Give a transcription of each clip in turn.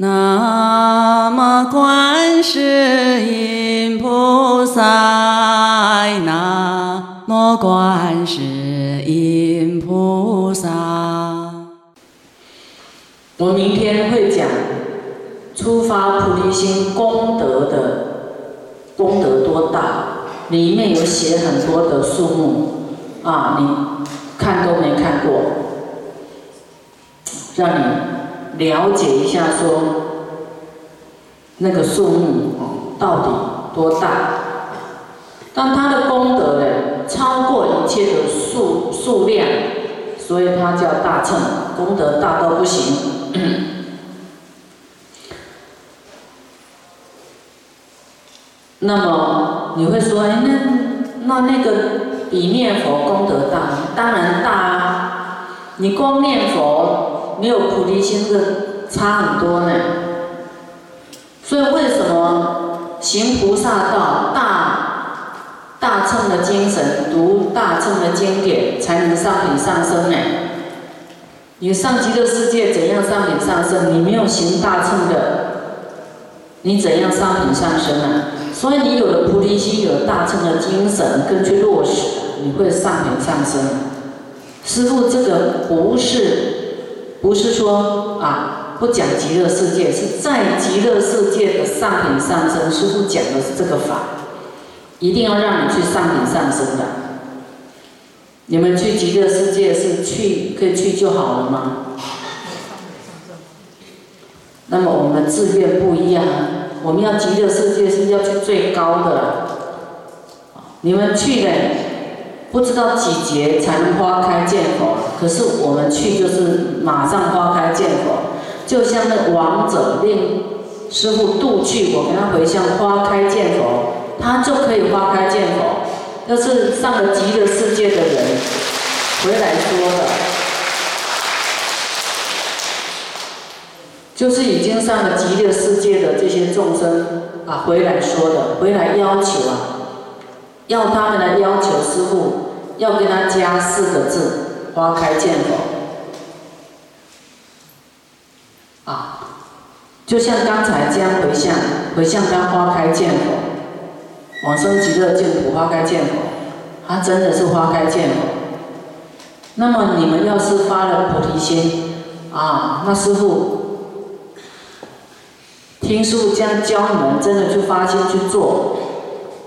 南无观世音菩萨，南无观世音菩萨。我明天会讲出发菩提心功德的功德多大，里面有写很多的数目啊，你看都没看过，让你了解一下说那个数目到底多大。但它的功德呢，超过一切的数数量，所以它叫大乘，功德大到不行。那么你会说，哎，那那那个比念佛功德大？当然大啊！你光念佛没有菩提心，这差很多呢。所以为什么行菩萨道、大大乘的精神、读大乘的经典，才能上品上升呢？你上极乐世界怎样上品上升？你没有行大乘的，你怎样上品上升呢？所以你有了菩提心，有了大乘的精神，跟去落实，你会上品上升。师父，这个不是，不是说啊，不讲极乐世界，是在极乐世界的上品上升。师父讲的是这个法，一定要让你去上品上升的。你们去极乐世界是去可以去就好了吗？那么我们志愿不一样。我们要极乐世界是要去最高的，你们去的，不知道几劫才能花开见佛，可是我们去就是马上花开见佛，就像那王者令师傅渡去，我跟他回向花开见佛，他就可以花开见佛。要是上了极乐世界的人回来说的。就是已经上了极乐世界的这些众生啊，回来说的，回来要求啊，要他们来要求师傅，要跟他加四个字：花开见佛。啊，就像刚才这样回向，回向他花开见佛，往生极乐净土花开见佛，他真的是花开见佛。那么你们要是发了菩提心啊，那师傅。听师傅这样教你们，真的去发心去做，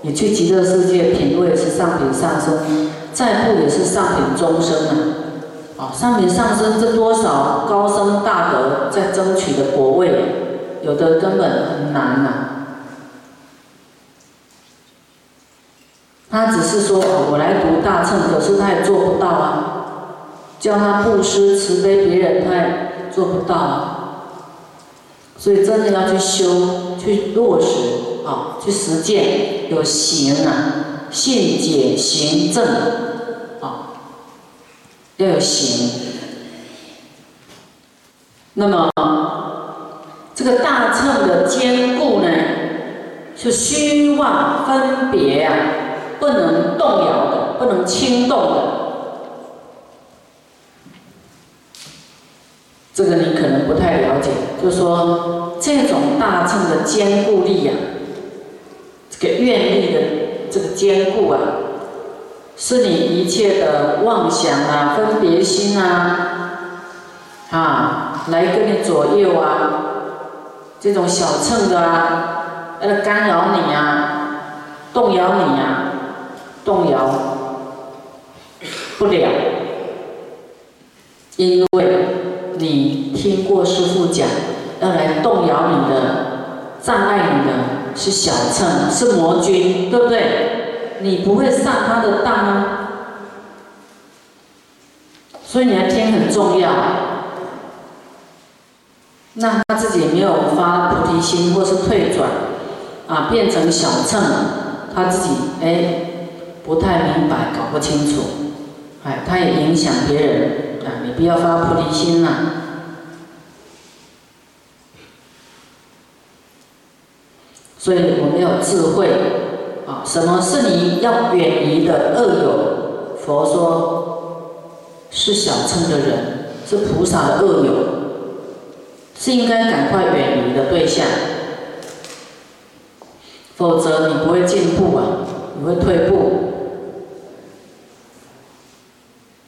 你去极乐世界品位是上品上升，再不也是上品中生啊！啊，上品上升这多少高僧大德在争取的果位，有的根本很难呐。他只是说我来读大乘，可是他也做不到啊。叫他布施慈悲别人，他也做不到啊。所以真的要去修，去落实啊，去实践，有行啊，信解行正啊，要有行。那么这个大乘的坚固呢，是虚妄分别啊，不能动摇的，不能轻动的。这个你可能不太了解，就是说这种大乘的坚固力呀，这个愿力的这个坚固啊，是你一切的妄想啊、分别心啊，啊，来跟你左右啊，这种小秤的啊，来干扰你啊，动摇你啊，动摇不了，因为。你听过师傅讲，要来动摇你的、障碍你的，是小乘，是魔君，对不对？你不会上他的当啊。所以你要听很重要。那他自己没有发菩提心，或是退转，啊，变成小乘，他自己哎不太明白，搞不清楚，哎，他也影响别人。啊，你不要发菩提心了！所以我们要智慧啊，什么是你要远离的恶友？佛说，是小乘的人，是菩萨的恶友，是应该赶快远离的。对象，否则你不会进步啊，你会退步。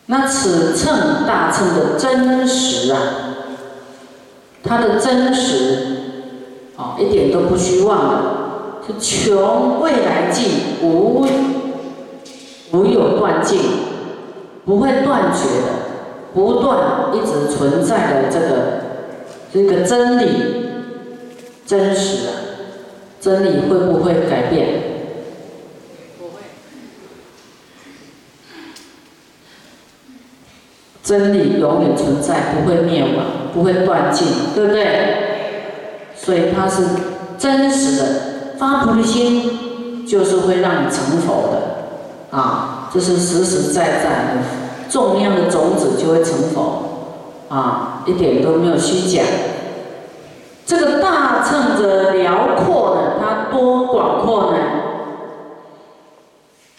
那此称大乘的真实啊，它的真实啊，一点都不虚妄的，是穷未来尽，无无有断尽，不会断绝的，不断一直存在的这个这个真理，真实啊，真理会不会改变？真理永远存在，不会灭亡，不会断尽，对不对？所以它是真实的。发菩提心就是会让你成佛的，啊，这是实实在在的，种样的种子就会成佛，啊，一点都没有虚假。这个大乘的辽阔呢，它多广阔呢？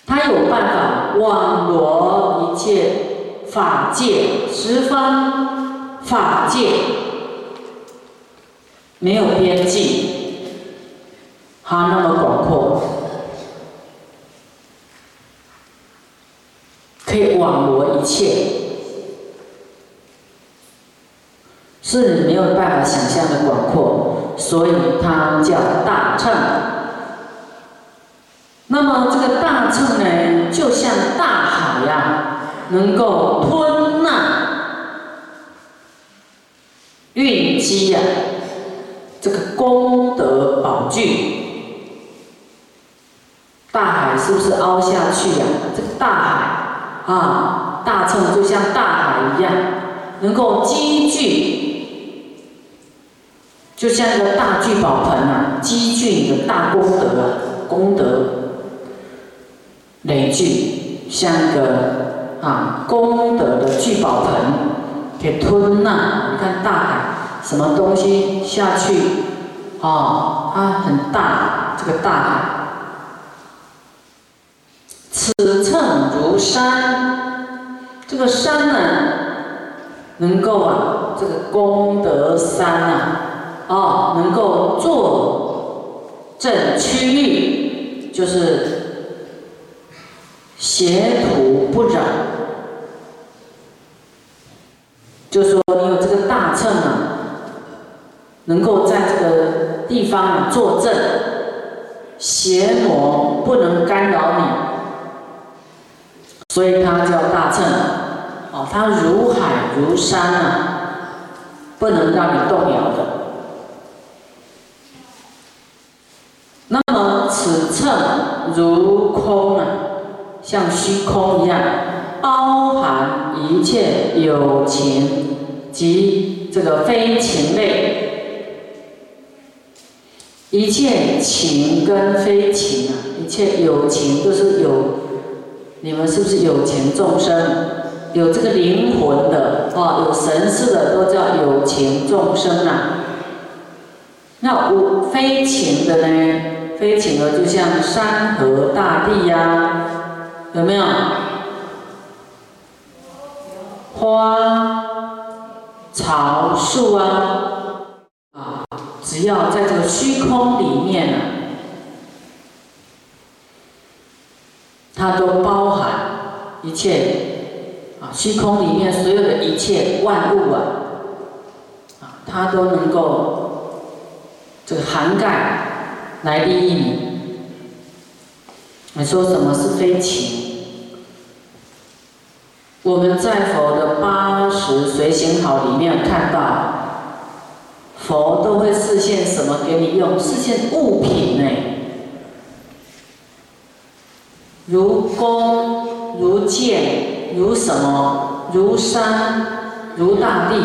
它有办法网罗一切。法界十方法界没有边际，它那么广阔，可以网罗一切，是你没有办法想象的广阔，所以它叫大乘。那么这个大乘呢，就像大海呀。能够吞纳、蕴积呀，这个功德宝具，大海是不是凹下去呀？这个大海啊，大乘就像大海一样，能够积聚，就像一个大聚宝盆啊，积聚你的大功德啊，功德累聚，像一个。啊，功德的聚宝盆，给吞纳。你看大海，什么东西下去，啊，它很大，这个大海。此称如山，这个山呢，能够啊，这个功德山啊，啊，能够坐镇区域，就是邪土不染。就说，能够在这个地方坐镇，邪魔不能干扰你，所以它叫大乘。哦，它如海如山啊，不能让你动摇的。那么此乘如空啊，像虚空一样。包含一切有情及这个非情类，一切情跟非情啊，一切有情都是有，你们是不是有情众生？有这个灵魂的啊，有神识的都叫有情众生啊。那无非情的呢？非情的就像山河大地呀，有没有？花草树，啊，只要在这个虚空里面呢，它都包含一切啊，虚空里面所有的一切万物啊，啊，它都能够这个涵盖来利益你。你说什么是非情？我们在佛的八十随行好里面看到，佛都会示现什么给你用？示现物品呢？如弓，如箭，如什么？如山，如大地。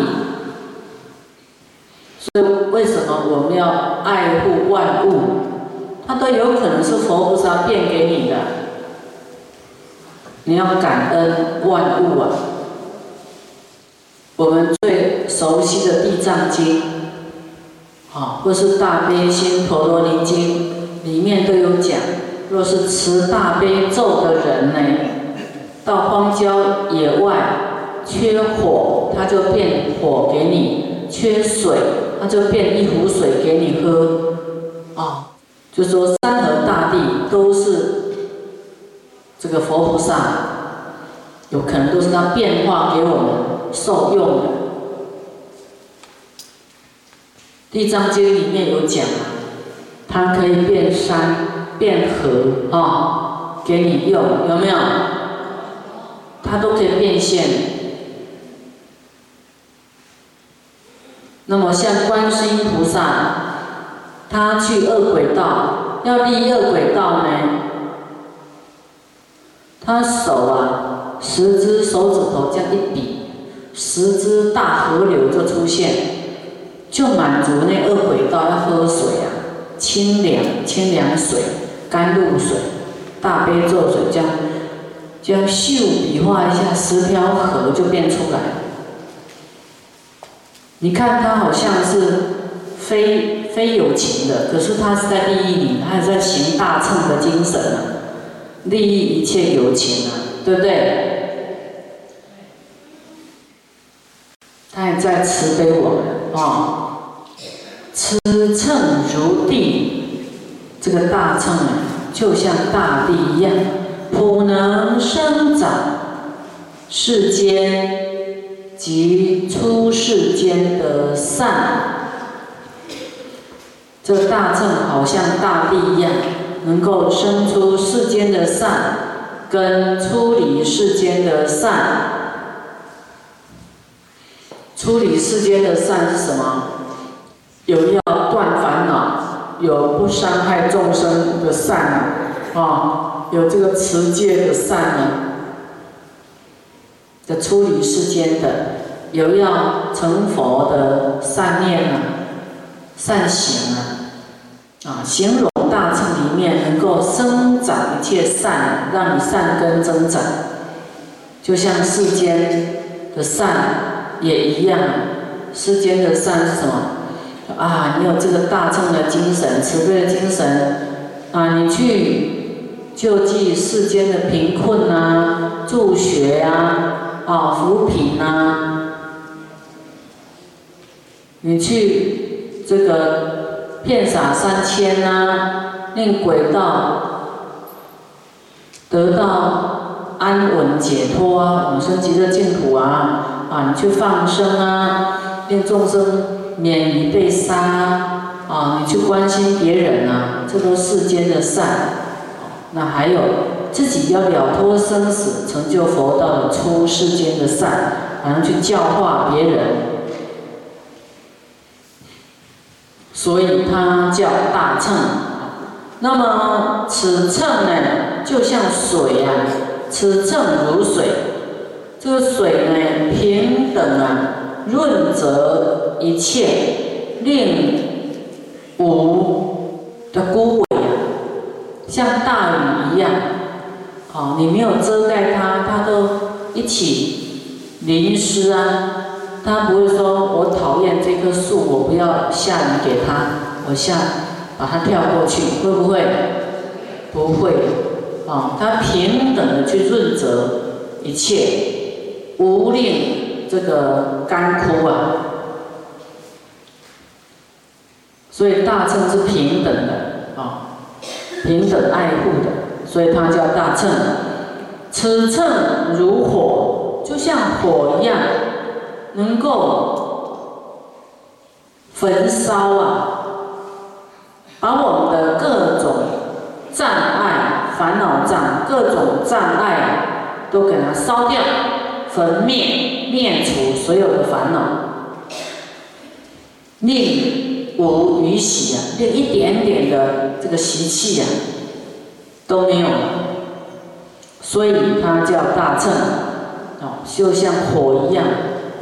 所以为什么我们要爱护万物？它都有可能是佛菩萨变给你的。你要感恩万物啊！我们最熟悉的《地藏经》，啊，或是《大悲心陀罗尼经》，里面都有讲：若是持大悲咒的人呢，到荒郊野外缺火，他就变火给你；缺水，他就变一壶水给你喝。啊就说山河大地都是这个佛菩萨，有可能都是他变化给我们受用的。地藏经里面有讲，它可以变山变河啊，给你用，有没有？它都可以变现。那么像观世音菩萨，他去恶鬼道，要立恶鬼道呢，他手啊，十只手指头这样一比，十只大河流就出现，就满足那恶鬼道要喝水啊，清凉清凉水、甘露水、大悲咒水，这样这样秀比划一下，十条河就变出来。你看他好像是非非有情的，可是他是在利益你，他是在行大乘的精神啊，利益一切有情啊，对不对？他也在慈悲我们啊，此秤如地，这个大秤啊，就像大地一样，普能生长世间。及出世间的善，这大秤好像大地一样，能够生出世间的善，跟出离世间的善。处理世间的善是什么？有要断烦恼，有不伤害众生的善啊，有这个持戒的善呢。的处理世间的，有要成佛的善念啊，善行啊，啊，形容大乘里面能够生长一切善，让你善根增长，就像世间的善也一样，世间的善是什么？啊，你有这个大乘的精神，慈悲的精神，啊，你去救济世间的贫困啊，助学啊。啊，扶贫呐，你去这个遍洒三千呐，令鬼道得到安稳解脱啊，永生极乐净土啊，啊，你去放生啊，令众生免于被杀啊，你去关心别人啊，这都世间的善。那还有。自己要了脱生死，成就佛道的出世间的善，然后去教化别人，所以它叫大乘。那么此乘呢，就像水呀，此乘如水，这个水呢，平等啊，润泽一切，令无的枯萎啊，像大雨一样。哦，你没有遮盖它，它都一起淋湿啊。它不会说我讨厌这棵树，我不要下雨给它，我下把它跳过去，会不会？不会。哦，它平等的去润泽一切，无令这个干枯啊。所以大乘是平等的啊，平等爱护的。所以它叫大乘，此乘如火，就像火一样，能够焚烧啊，把我们的各种障碍、烦恼障、各种障碍都给它烧掉、焚灭、灭除所有的烦恼，令无余喜啊，令一点点的这个习气呀。都没有，所以它叫大乘，哦，就像火一样，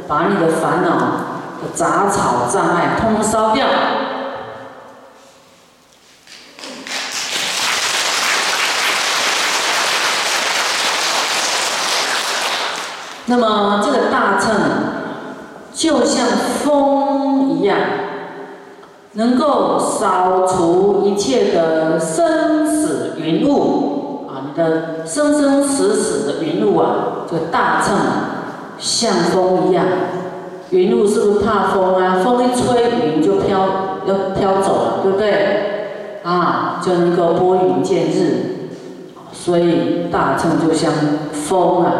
把你的烦恼杂草障碍通通烧掉。那么这个大乘就像风一样，能够扫除一切的生死。云雾啊，你的生生死死的云雾啊，这个大乘像风一样，云雾是不是怕风啊？风一吹，云就飘要飘走了，对不对？啊，就能够拨云见日，所以大乘就像风啊，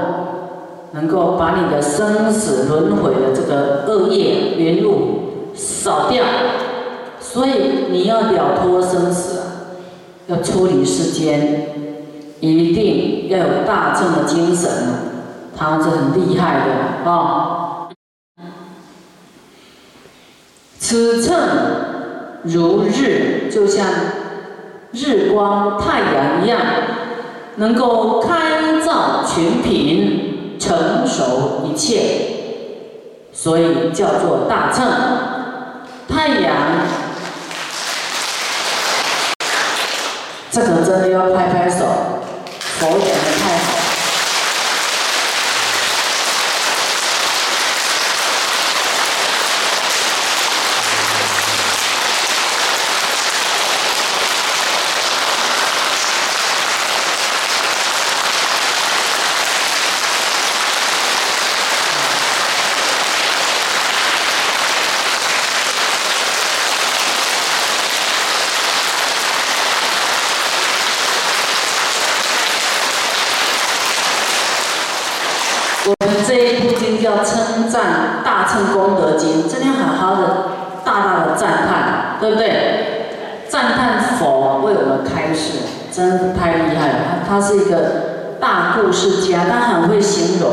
能够把你的生死轮回的这个恶业云雾扫掉。所以你要了脱生死，要出离世间，一定要有大正的精神，他是很厉害的啊。此乘如日，就像日光、太阳一样，能够开照群品，成熟一切，所以叫做大秤。太阳，这个真的要拍拍手，佛讲的太好。我们这一部经叫称赞大乘功德经，真的好好的大大的赞叹，对不对？赞叹佛为我们开示，真太厉害了。他是一个大故事家，他很会形容，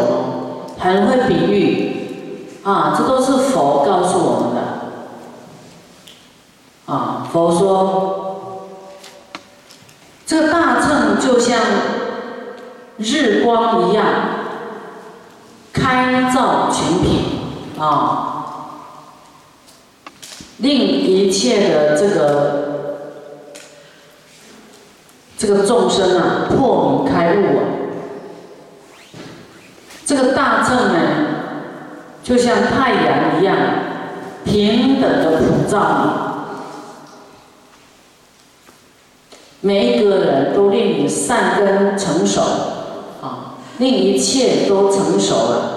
很会比喻，啊，这都是佛告诉我们的。啊，佛说，这个大乘就像日光一样。开造群品啊，令一切的这个这个众生啊破迷开悟啊，这个大正呢，就像太阳一样平等的普照，每一个人都令你善根成熟。令一切都成熟了，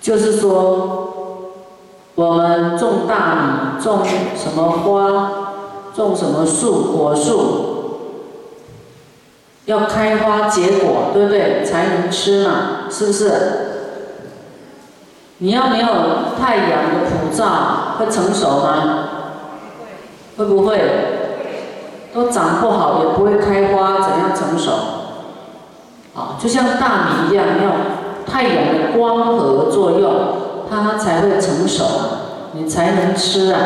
就是说，我们种大米，种什么花，种什么树，果树，要开花结果，对不对？才能吃嘛，是不是？你要没有太阳的普照，会成熟吗？会不会？都长不好，也不会开花，怎样成熟？啊，就像大米一样，要太阳的光合作用，它才会成熟，你才能吃啊。